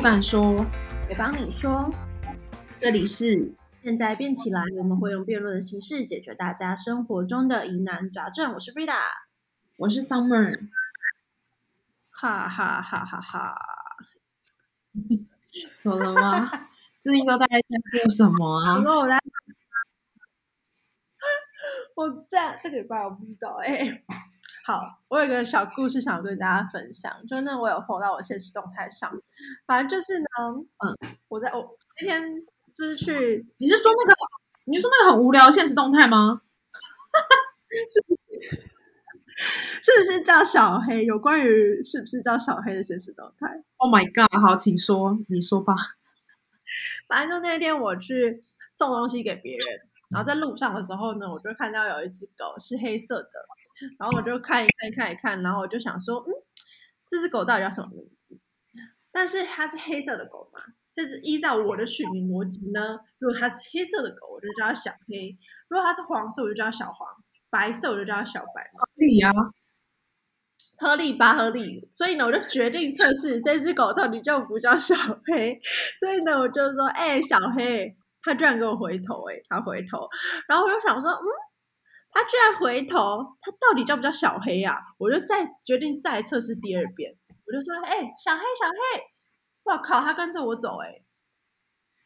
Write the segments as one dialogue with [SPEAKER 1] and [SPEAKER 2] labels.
[SPEAKER 1] 不敢说，
[SPEAKER 2] 我帮你说。
[SPEAKER 1] 这里是
[SPEAKER 2] 现在变起来，我们会用辩论的形式解决大家生活中的疑难杂症。我是 Frida，
[SPEAKER 1] 我是 Summer，
[SPEAKER 2] 哈哈哈哈哈！
[SPEAKER 1] 怎么了吗？最近都大家在做什么啊？
[SPEAKER 2] 我来，我在这个礼拜我不知道哎。好，我有一个小故事想跟大家分享，就是那我有放到我现实动态上。反正就是呢，嗯，我在我那天就是去，
[SPEAKER 1] 你是说那个，你是说那个很无聊现实动态吗？
[SPEAKER 2] 是 是不是叫小黑？有关于是不是叫小黑的现实动态
[SPEAKER 1] ？Oh my god！好，请说，你说吧。
[SPEAKER 2] 反正就那天我去送东西给别人，然后在路上的时候呢，我就看到有一只狗是黑色的。然后我就看一看，看一看，然后我就想说，嗯，这只狗到底叫什么名字？但是它是黑色的狗嘛，这只依照我的取名逻辑呢。如果它是黑色的狗，我就叫它小黑；如果它是黄色，我就叫它小黄；白色我就叫它小白。
[SPEAKER 1] 合理啊，
[SPEAKER 2] 合理吧？合理。所以呢，我就决定测试这只狗到底叫不叫小黑。所以呢，我就说，哎，小黑，它居然给我回头，哎，他回头。然后我就想说，嗯。他居然回头，他到底叫不叫小黑啊？我就再决定再测试第二遍，我就说：“哎，小黑，小黑！”我靠，他跟着我走，哎，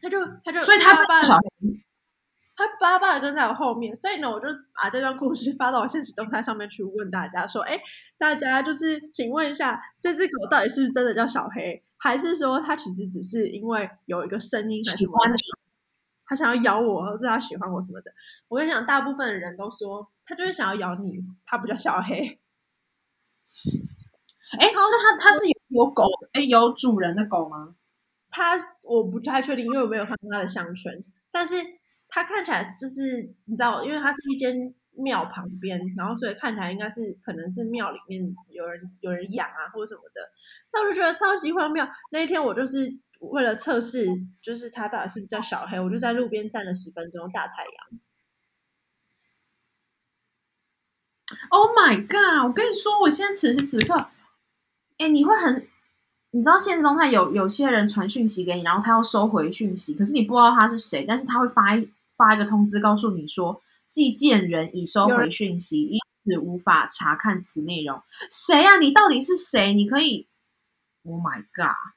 [SPEAKER 2] 他就他就
[SPEAKER 1] 所以他是小黑，
[SPEAKER 2] 他巴巴的跟在我后面。所以呢，我就把这段故事发到我现实动态上面去问大家说：“哎，大家就是请问一下，这只狗到底是不是真的叫小黑，还是说它其实只是因为有一个声音喜欢？”他想要咬我，或者他喜欢我什么的。我跟你讲，大部分的人都说他就是想要咬你。他不叫小黑。
[SPEAKER 1] 哎，那他他是有有狗，哎，有主人的狗吗？
[SPEAKER 2] 他我不太确定，因为我没有看到他的项圈。但是他看起来就是你知道，因为他是一间庙旁边，然后所以看起来应该是可能是庙里面有人有人养啊，或者什么的。但我就觉得超级荒谬。那一天我就是。为了测试，就是他到底是不是叫小黑，我就在路边站了十分钟，大太阳。
[SPEAKER 1] Oh my god！我跟你说，我现在此时此刻，哎，你会很，你知道现实中他有有些人传讯息给你，然后他要收回讯息，可是你不知道他是谁，但是他会发一发一个通知告诉你说，寄件人已收回讯息，因此无法查看此内容。谁呀？你到底是谁？你可以，Oh my god！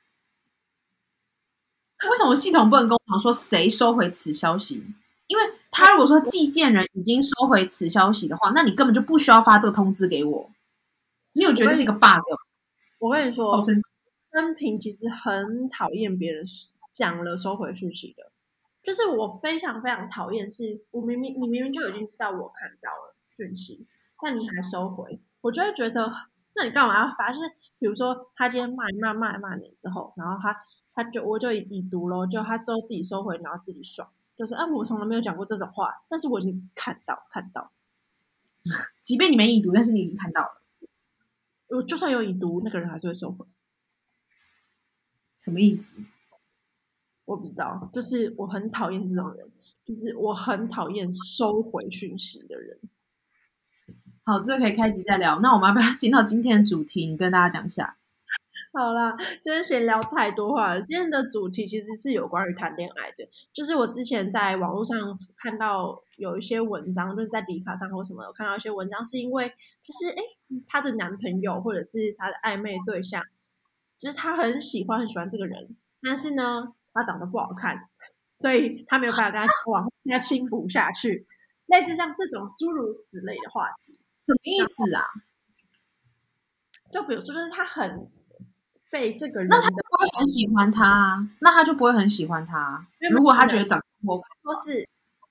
[SPEAKER 1] 为什么系统不能跟我说谁收回此消息？因为他如果说寄件人已经收回此消息的话，那你根本就不需要发这个通知给我。你有觉得这是一个 bug？
[SPEAKER 2] 我跟你说，生平其实很讨厌别人讲了收回讯息的，就是我非常非常讨厌，是我明明你明明就已经知道我看到了讯息，但你还收回，我就会觉得，那你干嘛要发？就是比如说他今天骂骂骂骂你之后，然后他。他就我就已读了，就他之后自己收回，然后自己爽，就是啊，我从来没有讲过这种话，但是我已经看到看到，
[SPEAKER 1] 即便你没已读，但是你已经看到了，
[SPEAKER 2] 我就算有已读，那个人还是会收回，
[SPEAKER 1] 什么意思？
[SPEAKER 2] 我不知道，就是我很讨厌这种人，就是我很讨厌收回讯息的人。
[SPEAKER 1] 好，这个可以开集再聊。那我们要不要进到今天的主题？你跟大家讲一下。
[SPEAKER 2] 好啦，今天闲聊太多话了。今天的主题其实是有关于谈恋爱的，就是我之前在网络上看到有一些文章，就是在迪卡上或什么，有看到一些文章，是因为就是哎，她的男朋友或者是她的暧昧对象，就是她很喜欢很喜欢这个人，但是呢，他长得不好看，所以他没有办法跟他往跟他亲不下去。类似像这种诸如此类的话题，
[SPEAKER 1] 什么意思啊？
[SPEAKER 2] 就比如说，就是他很。被这个人，
[SPEAKER 1] 那他就不会很喜欢他，那他就不会很喜欢他。如果他觉得长得不
[SPEAKER 2] 说是，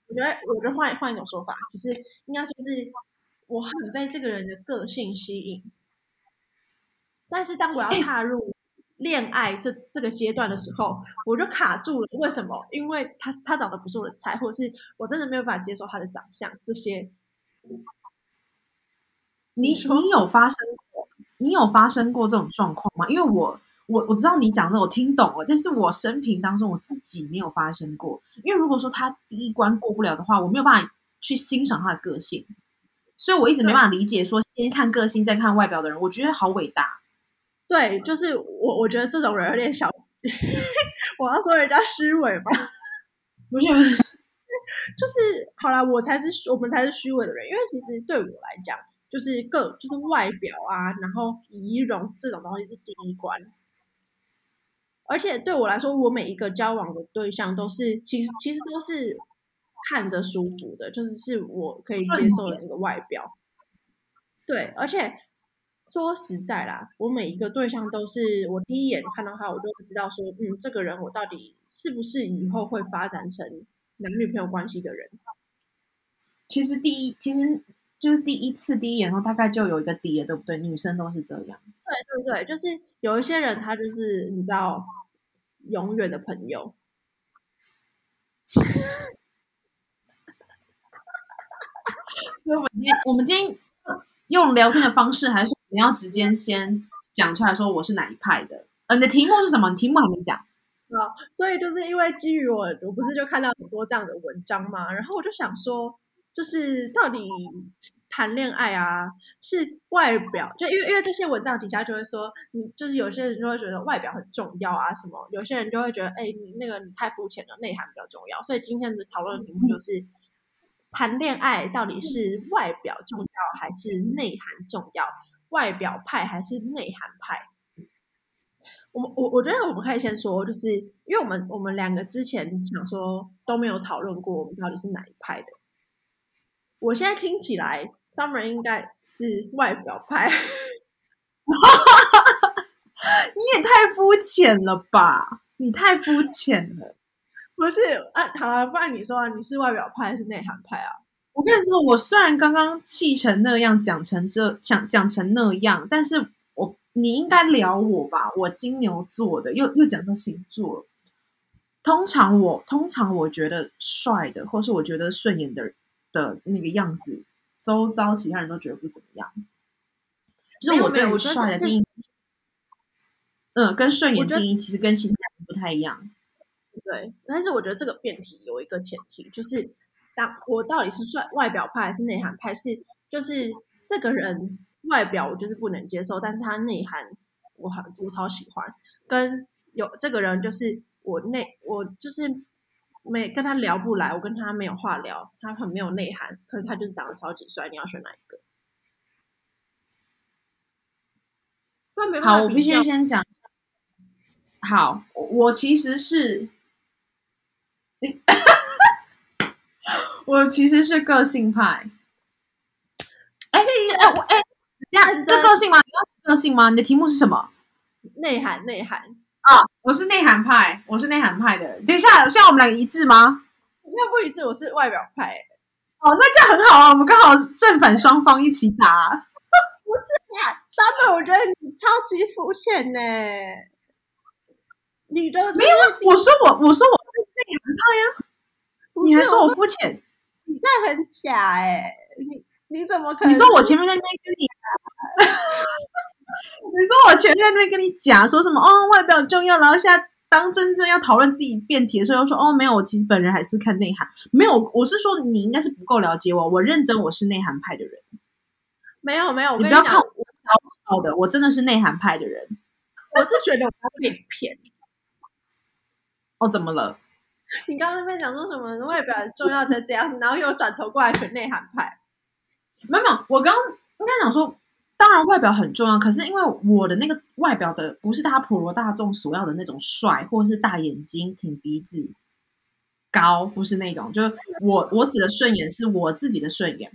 [SPEAKER 2] 我觉得，我觉得换换一种说法，就是应该说是我很被这个人的个性吸引，但是当我要踏入恋爱这这个阶段的时候，我就卡住了。为什么？因为他他长得不是我的菜，或者是我真的没有办法接受他的长相这些。
[SPEAKER 1] 你你有发生？你有发生过这种状况吗？因为我我我知道你讲的，我听懂了，但是我生平当中我自己没有发生过。因为如果说他第一关过不了的话，我没有办法去欣赏他的个性，所以我一直没办法理解说先看个性再看外表的人，我觉得好伟大。
[SPEAKER 2] 对，就是我我觉得这种人有点小 我要说人家虚伪吧？
[SPEAKER 1] 不是不是，
[SPEAKER 2] 就是好啦，我才是我们才是虚伪的人，因为其实对我来讲，就是各就是外表啊，然后仪容这种东西是第一关。而且对我来说，我每一个交往的对象都是，其实其实都是看着舒服的，就是是我可以接受的那个外表。对，而且说实在啦，我每一个对象都是我第一眼看到他，我就会知道说，嗯，这个人我到底是不是以后会发展成男女朋友关系的人。
[SPEAKER 1] 其实第一其实就是第一次第一眼后大概就有一个底了，对不对？女生都是这样。
[SPEAKER 2] 对对对，就是有一些人他就是你知道永远的朋友。
[SPEAKER 1] 所以我们今天我们今天用聊天的方式，还是你要直接先讲出来说我是哪一派的？呃，你的题目是什么？你题目还没讲。
[SPEAKER 2] 啊，所以就是因为基于我，我不是就看到很多这样的文章嘛，然后我就想说，就是到底谈恋爱啊，是外表，就因为因为这些文章底下就会说，你就是有些人就会觉得外表很重要啊，什么，有些人就会觉得，哎，你那个你太肤浅了，内涵比较重要。所以今天的讨论题目就是，谈恋爱到底是外表重要还是内涵重要？外表派还是内涵派？我我我觉得我们可以先说，就是因为我们我们两个之前想说都没有讨论过，我们到底是哪一派的。我现在听起来，Summer 应该是外表派。
[SPEAKER 1] 你也太肤浅了吧！你太肤浅了。
[SPEAKER 2] 不是，啊，好啊，不然你说啊，你是外表派还是内涵派啊？
[SPEAKER 1] 我跟你说，我虽然刚刚气成那样，讲成这讲讲成那样，但是我你应该聊我吧？我金牛座的，又又讲到星座。通常我通常我觉得帅的，或是我觉得顺眼的的那个样子，周遭其他人都觉得不怎么样。就是我对我帅的定义，嗯，跟顺眼定义其实跟其他人不太一样。
[SPEAKER 2] 对，但是我觉得这个辩题有一个前提，就是当我到底是帅外表派还是内涵派？是就是这个人外表我就是不能接受，但是他内涵我很我超喜欢。跟有这个人就是我内我就是没跟他聊不来，我跟他没有话聊，他很没有内涵，可是他就是长得超级帅，你要选哪一个？
[SPEAKER 1] 好，我必须先讲。好，我其实是。我其实是个性派。哎，哎，我哎，呀，这个性吗？你要个性吗？你的题目是什么？
[SPEAKER 2] 内涵，内涵
[SPEAKER 1] 啊！我是内涵派，我是内涵派的。等一下，现在我们两个一致吗？
[SPEAKER 2] 那不一致，我是外表派。
[SPEAKER 1] 哦，那这样很好啊，我们刚好正反双方一起打。
[SPEAKER 2] 不是呀，Summer，我觉得你超级肤浅呢。你的
[SPEAKER 1] 没有？我说我，我说我是内涵派呀。你还说我肤浅？
[SPEAKER 2] 你这很假哎！你你怎么可能？
[SPEAKER 1] 你说我前面在那边跟你，你 说我前面在那边跟你讲说什么？哦，外表重要，然后现在当真正要讨论自己辩题的时候，又说哦，没有，我其实本人还是看内涵。没有，我是说你应该是不够了解我。我认真，我是内涵派的人。
[SPEAKER 2] 没有没有，
[SPEAKER 1] 你不要看我小小的，我真的是内涵派的人。
[SPEAKER 2] 我是觉得我被骗。
[SPEAKER 1] 哦，怎么了？
[SPEAKER 2] 你刚刚那边讲说什么外表重要的这样，然后又转头过来选内涵派。
[SPEAKER 1] 没有没有，我刚刚应该讲说，当然外表很重要，可是因为我的那个外表的不是大家普罗大众所要的那种帅，或者是大眼睛、挺鼻子、高，不是那种。就是我我指的顺眼是我自己的顺眼。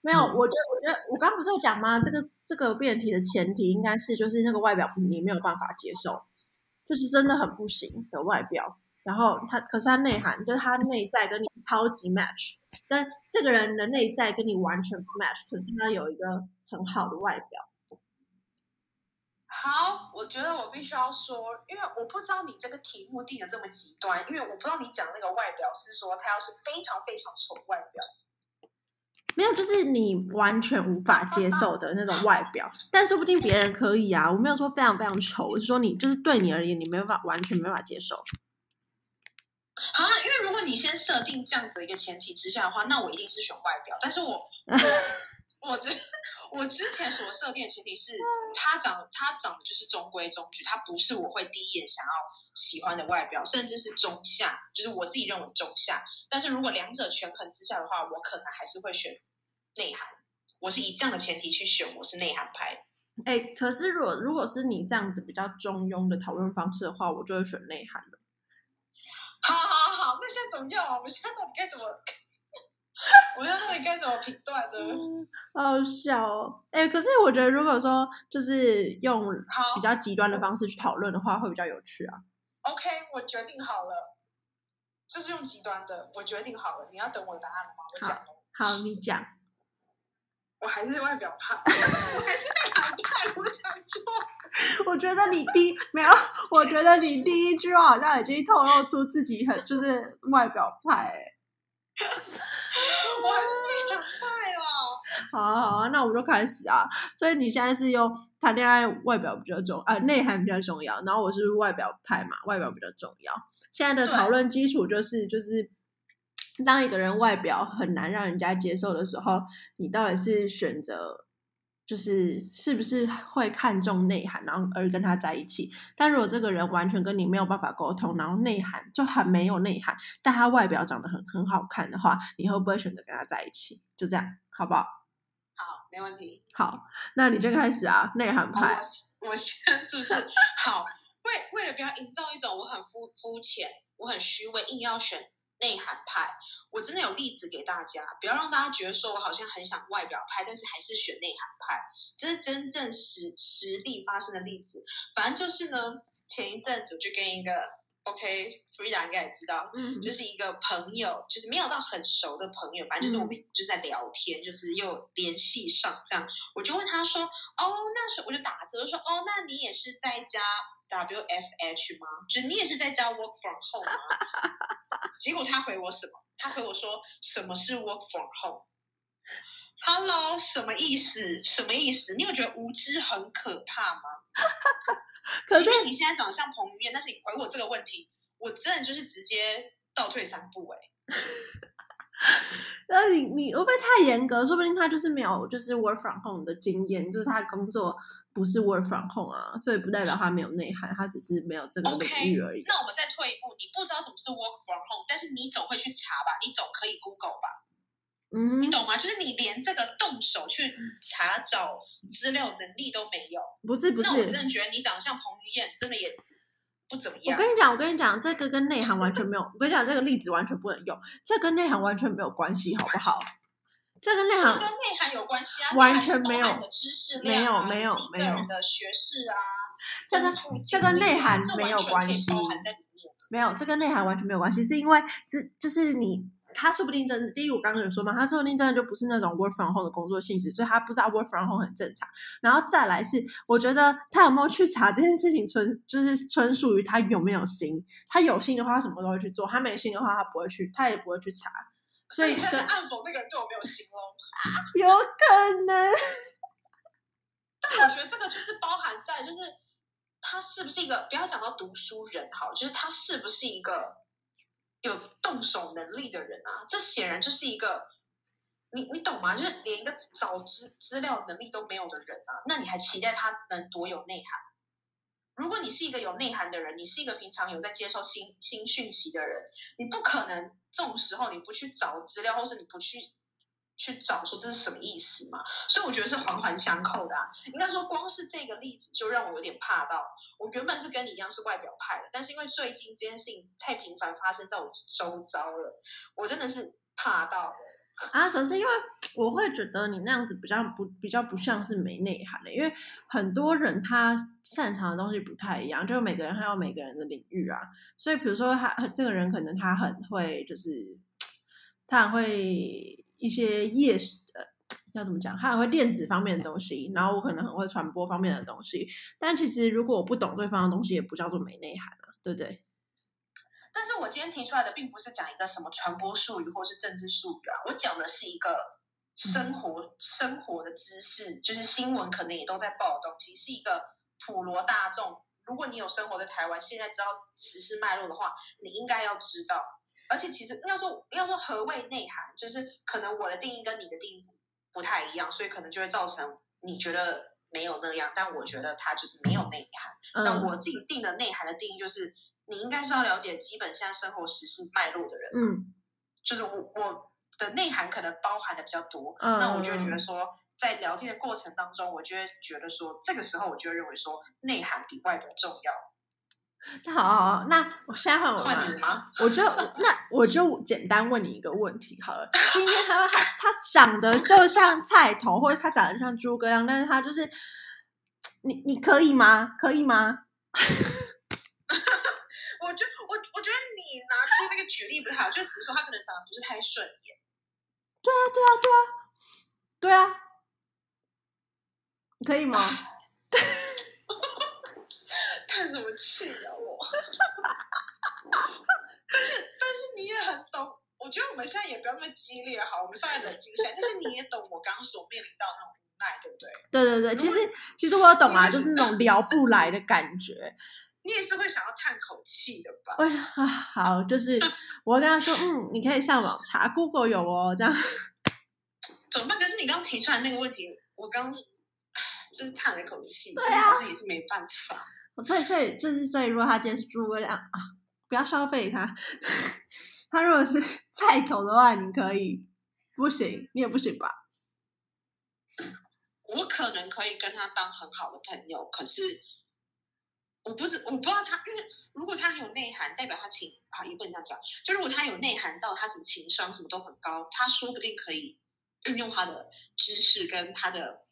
[SPEAKER 2] 没有，我觉得我觉得我刚刚不是有讲吗？这个这个辩题的前提应该是就是那个外表你没有办法接受，就是真的很不行的外表。然后他，可是他内涵就是他内在跟你超级 match，但这个人的内在跟你完全不 match，可是他有一个很好的外表。
[SPEAKER 3] 好，我觉得我必须要说，因为我不知道你这个题目定的这么极端，因为我不知道你讲那个外表是说他要是非常非常丑外表，
[SPEAKER 2] 没有，就是你完全无法接受的那种外表，但说不定别人可以啊。我没有说非常非常丑，我是说你就是对你而言，你没办法完全没办法接受。
[SPEAKER 3] 好，因为如果你先设定这样子一个前提之下的话，那我一定是选外表。但是我我 之我之前所设定的前提是，他长他长得就是中规中矩，他不是我会第一眼想要喜欢的外表，甚至是中下，就是我自己认为中下。但是如果两者权衡之下的话，我可能还是会选内涵。我是以这样的前提去选，我是内涵派。
[SPEAKER 2] 哎，可是如果如果是你这样子比较中庸的讨论方式的话，我就会选内涵了。
[SPEAKER 3] 好好好，那现在怎么样啊？我们现在到底该怎么？我现在到底该怎么评断呢？
[SPEAKER 2] 好笑哦！哎，可是我觉得，如果说就是用比较极端的方式去讨论的话，会比较有趣啊。
[SPEAKER 3] OK，我决定好了，就是用极端的，我决定好了。你要等我的答案吗？我讲了，
[SPEAKER 2] 好，你讲。
[SPEAKER 3] 我还是外表派，我还是内表派，我讲错。
[SPEAKER 2] 我觉得你第没有，我觉得你第一句话好像已经透露出自己很就是外表派、欸。
[SPEAKER 3] 我还是内涵派啦。
[SPEAKER 2] 好啊好啊，那我们就开始啊。所以你现在是用谈恋爱外表比较重，呃，内涵比较重要，然后我是外表派嘛，外表比较重要。现在的讨论基础就是就是，当一个人外表很难让人家接受的时候，你到底是选择。就是是不是会看重内涵，然后而跟他在一起？但如果这个人完全跟你没有办法沟通，然后内涵就很没有内涵，但他外表长得很很好看的话，你会不会选择跟他在一起？就这样，好不好？
[SPEAKER 3] 好，没问题。
[SPEAKER 2] 好，那你就开始啊，内涵派。
[SPEAKER 3] 我我现在是不是好？为为了不要营造一种我很肤肤浅、我很虚伪，硬要选内涵派，我真的有例子给大家，不要让大家觉得说我好像很想外表派，但是还是选内涵派，这是真正实实地发生的例子。反正就是呢，前一阵子我就跟一个 OK，Frida 应该也知道，
[SPEAKER 2] 嗯
[SPEAKER 3] 就是一个朋友，就是没有到很熟的朋友，反正就是我们就是在聊天，就是又联系上这样。我就问他说：“哦，那是我就打字我说哦，那你也是在家 WFH 吗？就是你也是在家 work from home 吗？” 结果他回我什么？他回我说：“什么是 work from home？”Hello，什么意思？什么意思？你有觉得无知很可怕吗？
[SPEAKER 2] 可是
[SPEAKER 3] 你现在长得像彭于晏，但是你回我这个问题，我真的就是直接倒退三步哎、
[SPEAKER 2] 那你你会不会太严格？说不定他就是没有就是 work from home 的经验，就是他工作不是 work from home 啊，所以不代表他没有内涵，他只是没有这个领
[SPEAKER 3] OK，
[SPEAKER 2] 域而已。
[SPEAKER 3] 那我们再退一步，你不知道什么是 work from home，但是你总会去查吧，你总可以 Google 吧，
[SPEAKER 2] 嗯
[SPEAKER 3] 你，懂吗？就是你连这个动手去查找资料能力都没有，
[SPEAKER 2] 不是不
[SPEAKER 3] 那我真，的觉得你长得像彭于晏，真的也不怎么样。
[SPEAKER 2] 我跟你讲，我跟你讲，这个跟内涵完全没有。我跟你讲，这个例子完全不能用，这跟内涵完全没有关系，好不好？这跟内涵
[SPEAKER 3] 跟内涵有关系啊，
[SPEAKER 2] 完全没有没有
[SPEAKER 3] 你自己
[SPEAKER 2] 没有
[SPEAKER 3] 的学识啊，
[SPEAKER 2] 这跟
[SPEAKER 3] 丰富
[SPEAKER 2] 这跟内涵没有关系。没有，这跟内涵完全没有关系，是因为这就是你，他说不定真的，第一我刚刚有说嘛，他说不定真的就不是那种 work from home 的工作性质，所以他不知道 work from home 很正常。然后再来是，我觉得他有没有去查这件事情纯就是纯属于他有没有心，他有心的话，他什么都会去做；他没心的话，他不会去，他也不会去查。所以
[SPEAKER 3] 你现在暗讽那个人对我没有心喽？
[SPEAKER 2] 有可能，
[SPEAKER 3] 但我觉得这个就是包含在，就是他是不是一个不要讲到读书人好，就是他是不是一个有动手能力的人啊？这显然就是一个你你懂吗？就是连一个找资资料能力都没有的人啊，那你还期待他能多有内涵？如果你是一个有内涵的人，你是一个平常有在接受新新讯息的人，你不可能这种时候你不去找资料，或是你不去去找说这是什么意思嘛？所以我觉得是环环相扣的啊。应该说，光是这个例子就让我有点怕到。我原本是跟你一样是外表派的，但是因为最近这件事情太频繁发生在我周遭了，我真的是怕到。
[SPEAKER 2] 啊，可是因为我会觉得你那样子比较不比较不像是没内涵的，因为很多人他擅长的东西不太一样，就每个人还有每个人的领域啊。所以比如说他这个人可能他很会，就是他很会一些业呃要怎么讲，他很会电子方面的东西，然后我可能很会传播方面的东西。但其实如果我不懂对方的东西，也不叫做没内涵啊，对不对？
[SPEAKER 3] 但是我今天提出来的并不是讲一个什么传播术语或是政治术语啊，我讲的是一个生活、生活的知识，就是新闻可能也都在报的东西，是一个普罗大众。如果你有生活在台湾，现在知道时事脉络的话，你应该要知道。而且其实要说要说何谓内涵，就是可能我的定义跟你的定义不太一样，所以可能就会造成你觉得没有那样，但我觉得它就是没有内涵。那
[SPEAKER 2] 嗯，
[SPEAKER 3] 我自己定的内涵的定义就是你应该是要了解基本现在生活时事脉络的人，
[SPEAKER 2] 嗯
[SPEAKER 3] 就是我我的内涵可能包含的比较多，
[SPEAKER 2] 嗯
[SPEAKER 3] 那我就会觉得说，在聊天的过程当中，我就会觉得说，这个时候我就会认为说，内涵比外表重要。
[SPEAKER 2] 那好好好，那我现在换我吗？
[SPEAKER 3] 换你吗？
[SPEAKER 2] 我就那我就简单问你一个问题好了。今天他他他长得就像菜头，或者他长得像诸葛亮，但是他就是你你可以吗？可以吗？
[SPEAKER 3] 我觉我我觉得你拿出那个举例不太好，就只是说他可能长得不是太顺眼。
[SPEAKER 2] 对啊对啊对啊对啊，可以吗？
[SPEAKER 3] 叹什么气啊我！但是但是你也很懂，我觉得我们现在也不要那么激烈好，我们稍微冷静一下。但是你也懂我刚刚所面临到那种无奈，对不对？
[SPEAKER 2] 对对对，其实其实我有懂啊，就是那种聊不来的感觉。
[SPEAKER 3] 你也是会想要叹口气的吧？
[SPEAKER 2] 我啊好，就是我会跟他说，嗯，你可以上网查，Google 有哦，这样。
[SPEAKER 3] 怎么办？可是你刚提出来那个问题，我刚 就是叹了一口气，
[SPEAKER 2] 对啊
[SPEAKER 3] 也是没办法。
[SPEAKER 2] 所以，所以就是，所以，如果他今天是诸葛亮啊，不要消费他。他如果是菜头的话，你可以，不行，你也不行吧？
[SPEAKER 3] 我可能可以跟他当很好的朋友，可是我不是我不知道他，因为如果他很有内涵，代表他情啊也不能这样讲，就如果他有内涵到他什么情商什么都很高，他说不定可以运用他的知识跟他的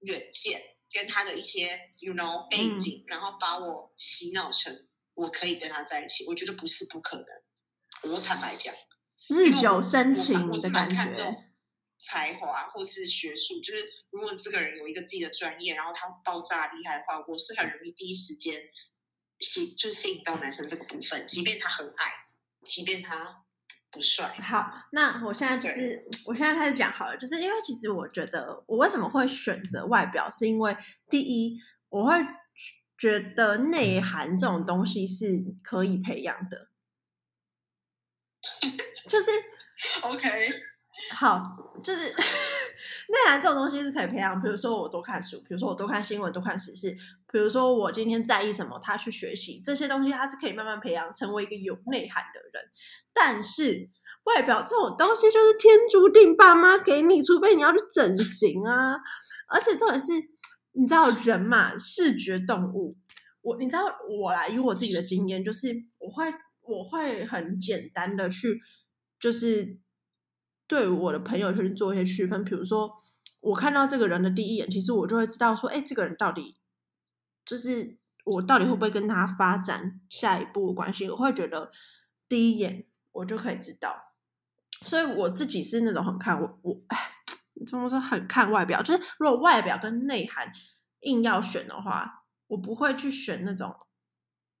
[SPEAKER 3] 远见跟他的一些 you know 背景，然后把我洗脑成我可以跟他在一起，我觉得不是不可能。我坦白讲。
[SPEAKER 2] 日久生情
[SPEAKER 3] 我是
[SPEAKER 2] 的感
[SPEAKER 3] 蛮看重
[SPEAKER 2] 觉。
[SPEAKER 3] 才华或是学术，就是如果这个人有一个自己的专业，然后他爆炸厉害的话，我是很容易第一时间吸，就是吸引到男生这个部分，即便他很矮，即便他不帅。
[SPEAKER 2] 好，那我现在就是，我现在开始讲好了，就是因为其实我觉得，我为什么会选择外表，是因为第一，我会觉得内涵这种东西是可以培养的，就是
[SPEAKER 3] OK，
[SPEAKER 2] 好，就是内涵这种东西是可以培养。比如说我多看书，比如说我多看新闻，多看时事，比如说我今天在意什么，他去学习这些东西，他是可以慢慢培养成为一个有内涵的人。但是外表这种东西就是天注定，爸妈给你，除非你要去整形啊。而且重点是，你知道人嘛，视觉动物。我你知道我来，以我自己的经验，就是我会我会很简单的去，就是对我的朋友去做一些区分。比如说，我看到这个人的第一眼，其实我就会知道说，哎，这个人到底就是我到底会不会跟他发展下一步关系？我会觉得第一眼我就可以知道。所以我自己是那种很看我我哎，怎么说很看外表？就是如果外表跟内涵硬要选的话。我不会去选那种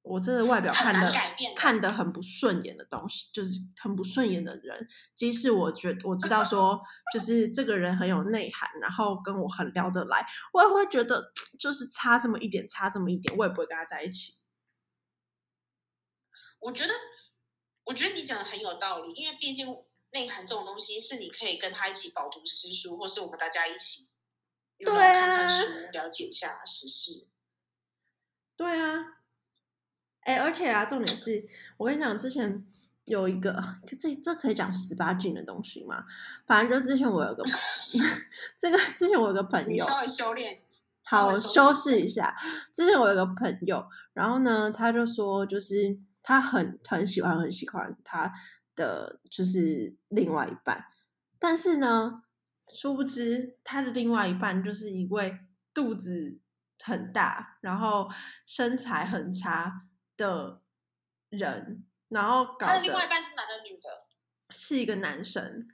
[SPEAKER 2] 我真的外表看的看的很不顺眼的东西，就是很不顺眼的人。即使我觉我知道说，就是这个人很有内涵，然后跟我很聊得来，我也会觉得就是差这么一点，差这么一点，我也不会跟他在一起。
[SPEAKER 3] 我觉得，我觉得你讲的很有道理，因为毕竟内涵这种东西是你可以跟他一起饱读诗书，或是我们大家一起
[SPEAKER 2] 对
[SPEAKER 3] 看看书，了解一下时事。
[SPEAKER 2] 对啊，哎，而且啊，重点是我跟你讲，之前有一个，这这可以讲十八禁的东西吗？反正就之前我有个 这个，之前我有个朋友，
[SPEAKER 3] 稍微修炼，
[SPEAKER 2] 好，我修饰一下。之前我有个朋友，然后呢，他就说，就是他很很喜欢很喜欢他的就是另外一半，但是呢，殊不知他的另外一半就是一位肚子。很大，然后身材很差的人，然后搞
[SPEAKER 3] 他的另外一半是男的女的？
[SPEAKER 2] 是一个男生。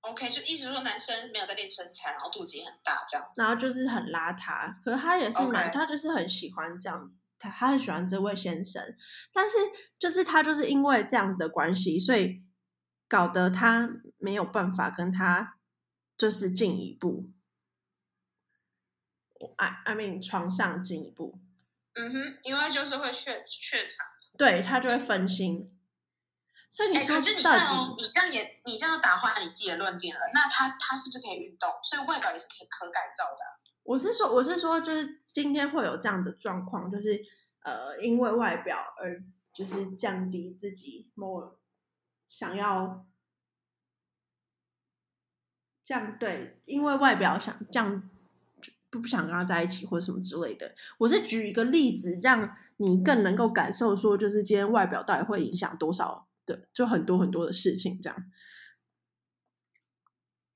[SPEAKER 3] OK，就意思说男生没有在练身材，然后肚子也很大这样。
[SPEAKER 2] 然后就是很邋遢，可是他也是蛮
[SPEAKER 3] Okay.
[SPEAKER 2] 他就是很喜欢这样，他他很喜欢这位先生，但是就是他就是因为这样子的关系，所以搞得他没有办法跟他就是进一步。I I mean 床上进一步，
[SPEAKER 3] 嗯哼，因为就是会怯怯场，
[SPEAKER 2] 对他就会分心。所以你
[SPEAKER 3] 哎，
[SPEAKER 2] 说
[SPEAKER 3] 可是你
[SPEAKER 2] 到
[SPEAKER 3] 看哦，
[SPEAKER 2] 底，
[SPEAKER 3] 你这样也你这样打坏你自己的论点了。那他他是不是可以运动？所以外表也是可以可改造的啊。
[SPEAKER 2] 我是说我是说，就是今天会有这样的状况，就是呃，因为外表而就是降低自己某想要降对，因为外表想降不不想跟他在一起或者什么之类的。我是举一个例子，让你更能够感受说，就是今天外表到底会影响多少的，就很多很多的事情这样。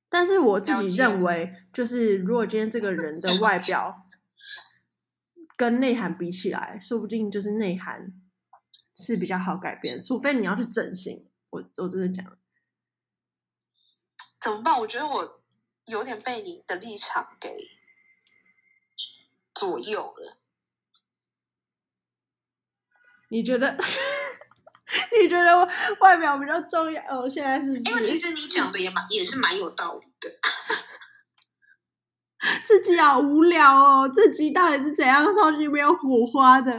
[SPEAKER 2] 但是我自己认为，就是如果今天这个人的外表跟内涵比起来，说不定就是内涵是比较好改变，除非你要去整形。我我真的讲，
[SPEAKER 3] 怎么办？我觉得我有点被你的立场给左右了。
[SPEAKER 2] 你觉得？你觉得外表比较重要？哦，现在是不
[SPEAKER 3] 因为其？实你讲的也蛮也是蛮有道理的。
[SPEAKER 2] 自己好无聊哦，这集到底是怎样？超级没有火花的。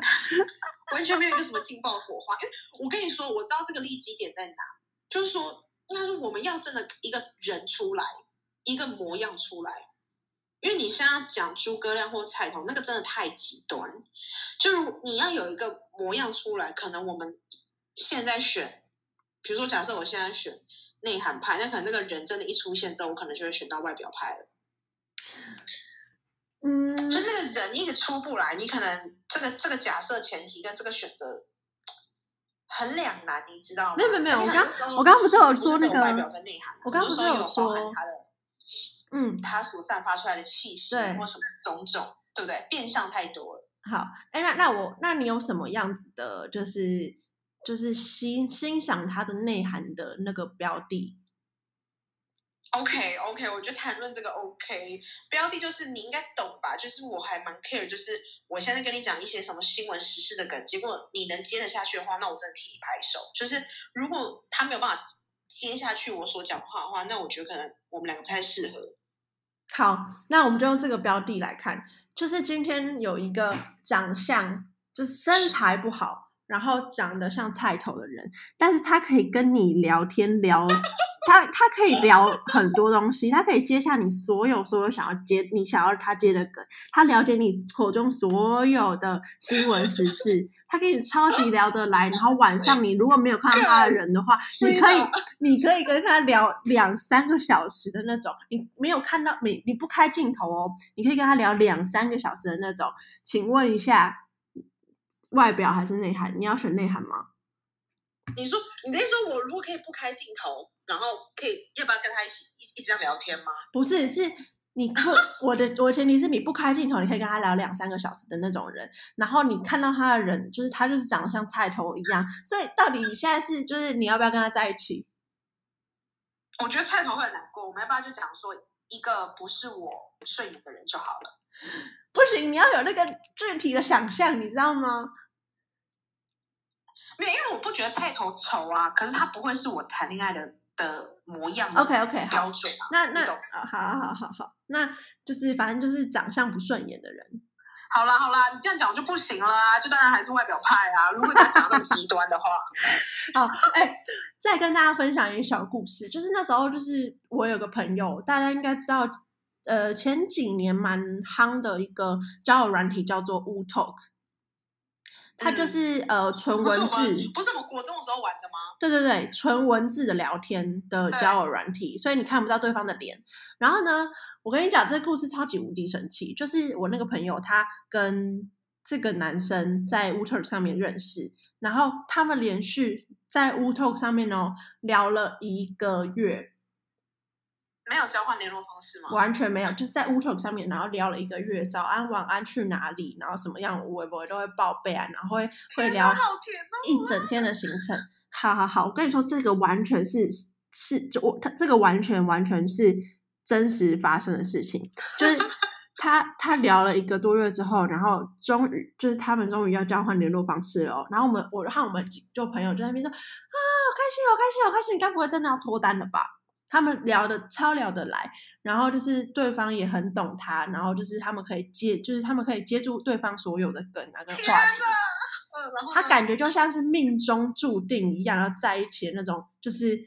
[SPEAKER 3] 完全没有一个什么劲爆的火花。因为我跟你说，我知道这个利基点在哪，就是说，那是我们要真的一个人出来，一个模样出来。因为你现在讲诸葛亮或菜头，那个真的太极端。就是你要有一个模样出来，可能我们现在选，比如说假设我现在选内涵派，那可能那个人真的一出现之后，我可能就会选到外表派了。
[SPEAKER 2] 嗯，
[SPEAKER 3] 就那个人一直出不来，你可能这个这个假设前提跟这个选择很两难，你知道吗？
[SPEAKER 2] 没有没有没有我刚我刚刚不是有说那个
[SPEAKER 3] 外表跟内涵啊，
[SPEAKER 2] 我刚刚不是有说
[SPEAKER 3] 他的
[SPEAKER 2] 嗯，
[SPEAKER 3] 他所散发出来的气息
[SPEAKER 2] 对
[SPEAKER 3] 或什么种种，对不对？变相太多了。
[SPEAKER 2] 好，哎，那那我那你有什么样子的，就是就是欣欣赏它的内涵的那个标的
[SPEAKER 3] ？OK OK，我觉得谈论这个 OK 标的就是你应该懂吧？就是我还蛮 care，就是我现在跟你讲一些什么新闻时事的梗，结果你能接得下去的话，那我真的替你拍手。就是如果他没有办法接下去我所讲话的话，那我觉得可能我们两个不太适合。
[SPEAKER 2] 好，那我们就用这个标的来看，就是今天有一个长相就是身材不好，然后长得像菜头的人，但是他可以跟你聊天聊，他他可以聊很多东西，他可以接下你所有所有想要接你想要他接的梗，他了解你口中所有的新闻时事，他可以超级聊得来，然后晚上你如果没有看到他的人的话，你可以你可以跟他聊两三个小时的那种，你没有看到你你不开镜头哦，你可以跟他聊两三个小时的那种。请问一下，外表还是内涵？你要选内涵吗？
[SPEAKER 3] 你说，你的意思说我如果可以不开镜头，然后可以要不要跟他一起一一直这样聊天吗？
[SPEAKER 2] 不是，是你 不我的我的前提是你不开镜头，你可以跟他聊两三个小时的那种人。然后你看到他的人，就是他就是长得像菜头一样，所以到底你现在是就是你要不要跟他在一起？
[SPEAKER 3] 我觉得菜头会很难过，我们要不要就讲说一个不是我顺眼的人就好了？
[SPEAKER 2] 不行，你要有那个具体的想象，你知道吗？
[SPEAKER 3] 没有，因为我不觉得菜头丑啊，可是他不会是我谈恋爱的的模样的
[SPEAKER 2] OK OK，好，
[SPEAKER 3] 标准啊。
[SPEAKER 2] 那那啊，好好好好，那就是反正就是长相不顺眼的人。
[SPEAKER 3] 好啦好啦，你这样讲就不行了啊，就当然还是外表派啊。如果你要讲得那么极端的话，
[SPEAKER 2] 好，哎、再跟大家分享一个小故事，就是那时候就是我有个朋友，大家应该知道，呃，前几年蛮夯的一个交友软体叫做 Wu Talk，它就是、呃纯文字，
[SPEAKER 3] 们不是我们国中的时候玩的吗？
[SPEAKER 2] 对对对，纯文字的聊天的交友软体，所以你看不到对方的脸。然后呢，我跟你讲，这个故事超级无敌神奇，就是我那个朋友他跟这个男生在 w t l k 上面认识，然后他们连续在 w t l k 上面哦聊了一个月，
[SPEAKER 3] 没有交换联络方式吗？
[SPEAKER 2] 完全没有，就是在 w o t a l k 上面，然后聊了一个月，早安晚安去哪里，然后什么样微博都会报备啊，然后会会聊！一整天的行程。好好好，我跟你说，这个完全是是就我他这个完全完全是真实发生的事情，就是 他他聊了一个多月之后，然后终于就是他们终于要交换联络方式了哦。然后我们我和我们几就朋友就在那边说啊，好开心，好开心，好开心！你该不会真的要脱单了吧？他们聊的超聊得来，然后就是对方也很懂他，然后就是他们可以接，就是他们可以接住对方所有的梗啊跟话题。
[SPEAKER 3] 嗯，然后
[SPEAKER 2] 他感觉就像是命中注定一样要在一起的那种，就是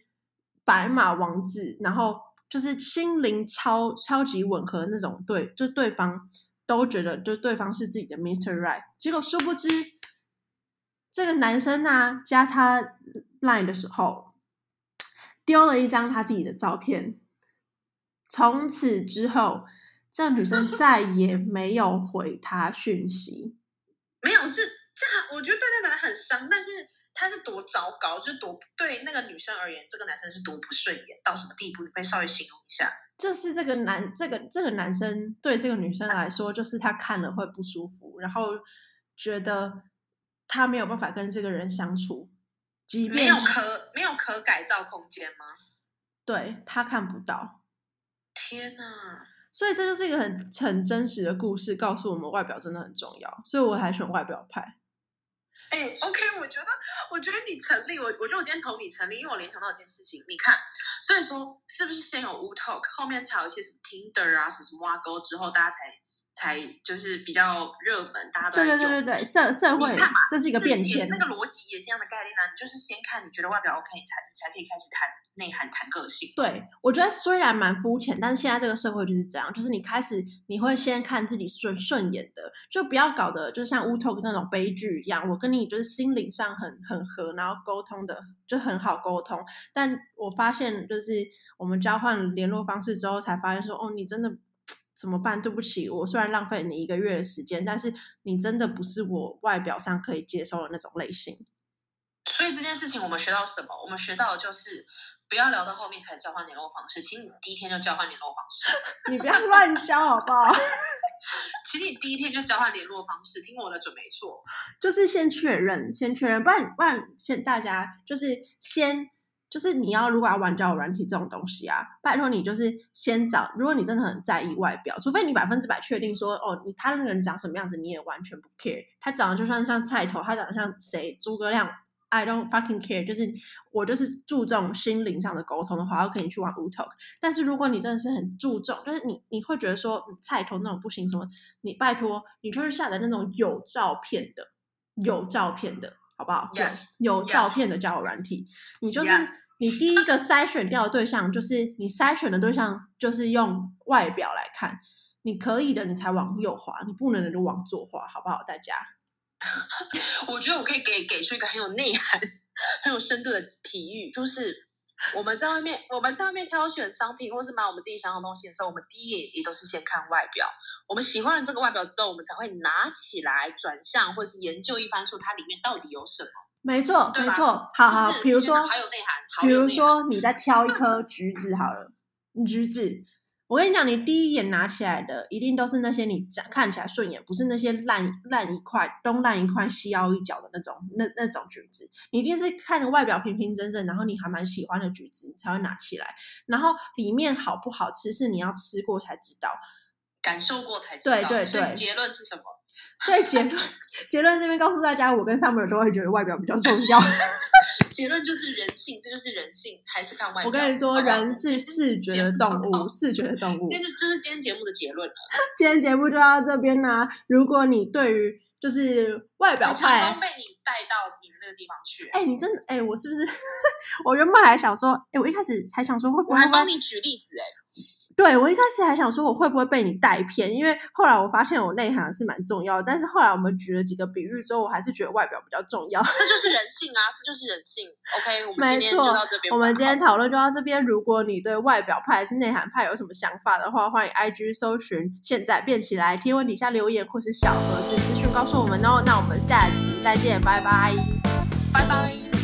[SPEAKER 2] 白马王子，然后就是心灵超超级吻合的那种，对，就对方都觉得就对方是自己的 Mr. Right，结果殊不知这个男生呢加他 line 的时候，丢了一张他自己的照片。从此之后，这个女生再也没有回他讯息。
[SPEAKER 3] 没有是这样，我觉得对那个人很伤，但是他是多糟糕，就是多对那个女生而言，这个男生是多不顺眼到什么地步？你可以稍微形容一下。
[SPEAKER 2] 就是这个男，这个这个男生对这个女生来说，就是他看了会不舒服，然后觉得他没有办法跟这个人相处，即便
[SPEAKER 3] 没有可没有可改造空间吗？
[SPEAKER 2] 对他看不到。
[SPEAKER 3] 天哪！
[SPEAKER 2] 所以这就是一个很很真实的故事，告诉我们外表真的很重要。所以我还选外表派。
[SPEAKER 3] 哎，OK，我觉得，我觉得你成立，我我觉得我今天投你成立，因为我联想到一件事情。你看，所以说是不是先有 w Talk，后面才有一些什么 Tinder 啊，什么什么挖沟之后，大家才才就是比较热门，大家都
[SPEAKER 2] 对对对对对，社社会这是一个变迁。
[SPEAKER 3] 那个逻辑也是一样的概念啊，你就是先看你觉得外表 OK，你才你才可以开始谈内涵、谈个性。
[SPEAKER 2] 对，我觉得虽然蛮肤浅，但是现在这个社会就是这样，就是你开始你会先看自己顺顺眼的，就不要搞得就像乌托那种悲剧一样。我跟你就是心灵上很很合，然后沟通的就很好沟通，但我发现就是我们交换联络方式之后，才发现说哦，你真的。怎么办？对不起，我虽然浪费你一个月的时间，但是你真的不是我外表上可以接受的那种类型。
[SPEAKER 3] 所以这件事情我们学到什么？我们学到的就是不要聊到后面才交换联络方式，请你第一天就交换联络方式。
[SPEAKER 2] 你不要乱交好不好？
[SPEAKER 3] 请你第一天就交换联络方式，听我的准没错。
[SPEAKER 2] 就是先确认，先确认，不然不然先大家就是先。就是你要如果要玩交友软体这种东西啊，拜托你就是先找。如果你真的很在意外表，除非你百分之百确定说，哦，你他那个人长什么样子，你也完全不 care。他长得就算像菜头，他长得像谁，诸葛亮，I don't fucking care。就是我就是注重心灵上的沟通的话，我可以去玩 w Talk。但是如果你真的是很注重，就是你你会觉得说菜头那种不行什么，你拜托你就是下载那种有照片的，有照片的。好不好有照片的交友软体，你就是你第一个筛选掉的对象，就是你筛选的对象，就是用外表来看，你可以的，你才往右滑，你不能的就往左滑，好不好？大家，
[SPEAKER 3] 我觉得我可以给给出一个很有内涵、很有深度的比喻，就是。我们在外面，我们在外面挑选商品，或是买我们自己想要的东西的时候，我们第一眼也都是先看外表。我们喜欢了这个外表之后，我们才会拿起来转向，或是研究一番，说它里面到底有什么。
[SPEAKER 2] 没错，没错。好好，比如说，
[SPEAKER 3] 还有内涵。
[SPEAKER 2] 比如说，你在挑一颗橘子好了，橘子。我跟你讲，你第一眼拿起来的一定都是那些你长看起来顺眼，不是那些烂烂一块、东烂一块、西凹一角的那种那那种橘子。你一定是看着外表平平整整，然后你还蛮喜欢的橘子，你才会拿起来。然后里面好不好吃，是你要吃过才知道，
[SPEAKER 3] 感受过才知道。
[SPEAKER 2] 对对对。
[SPEAKER 3] 结论是什么？
[SPEAKER 2] 所以结论结论这边告诉大家，我跟上面都会觉得外表比较重要。
[SPEAKER 3] 结论就是人性，这就是人性，还是看外表。
[SPEAKER 2] 我跟你说，人是视觉的动物，视觉的动物。
[SPEAKER 3] 这就这是今天节目的结论了。
[SPEAKER 2] 今天节目就到这边啦。如果你对于就是外表派，
[SPEAKER 3] 被你带到你的那个地方去。
[SPEAKER 2] 哎，你真的哎，我是不是？我原本还想说，哎，我一开始还想说会不会？我
[SPEAKER 3] 还帮你举例子哎。
[SPEAKER 2] 对，我一开始还想说我会不会被你带偏，因为后来我发现我内涵是蛮重要的。但是后来我们举了几个比喻之后，我还是觉得外表比较重要。
[SPEAKER 3] 这就是人性啊，这就是人性。OK，我们今天就到这边。
[SPEAKER 2] 我们今天讨论就到这边。如果你对外表派还是内涵派有什么想法的话，欢迎 IG 搜寻现在变起来，贴文底下留言或是小盒子资讯告诉我们哦。那我们下集再见，拜拜，
[SPEAKER 3] 拜拜。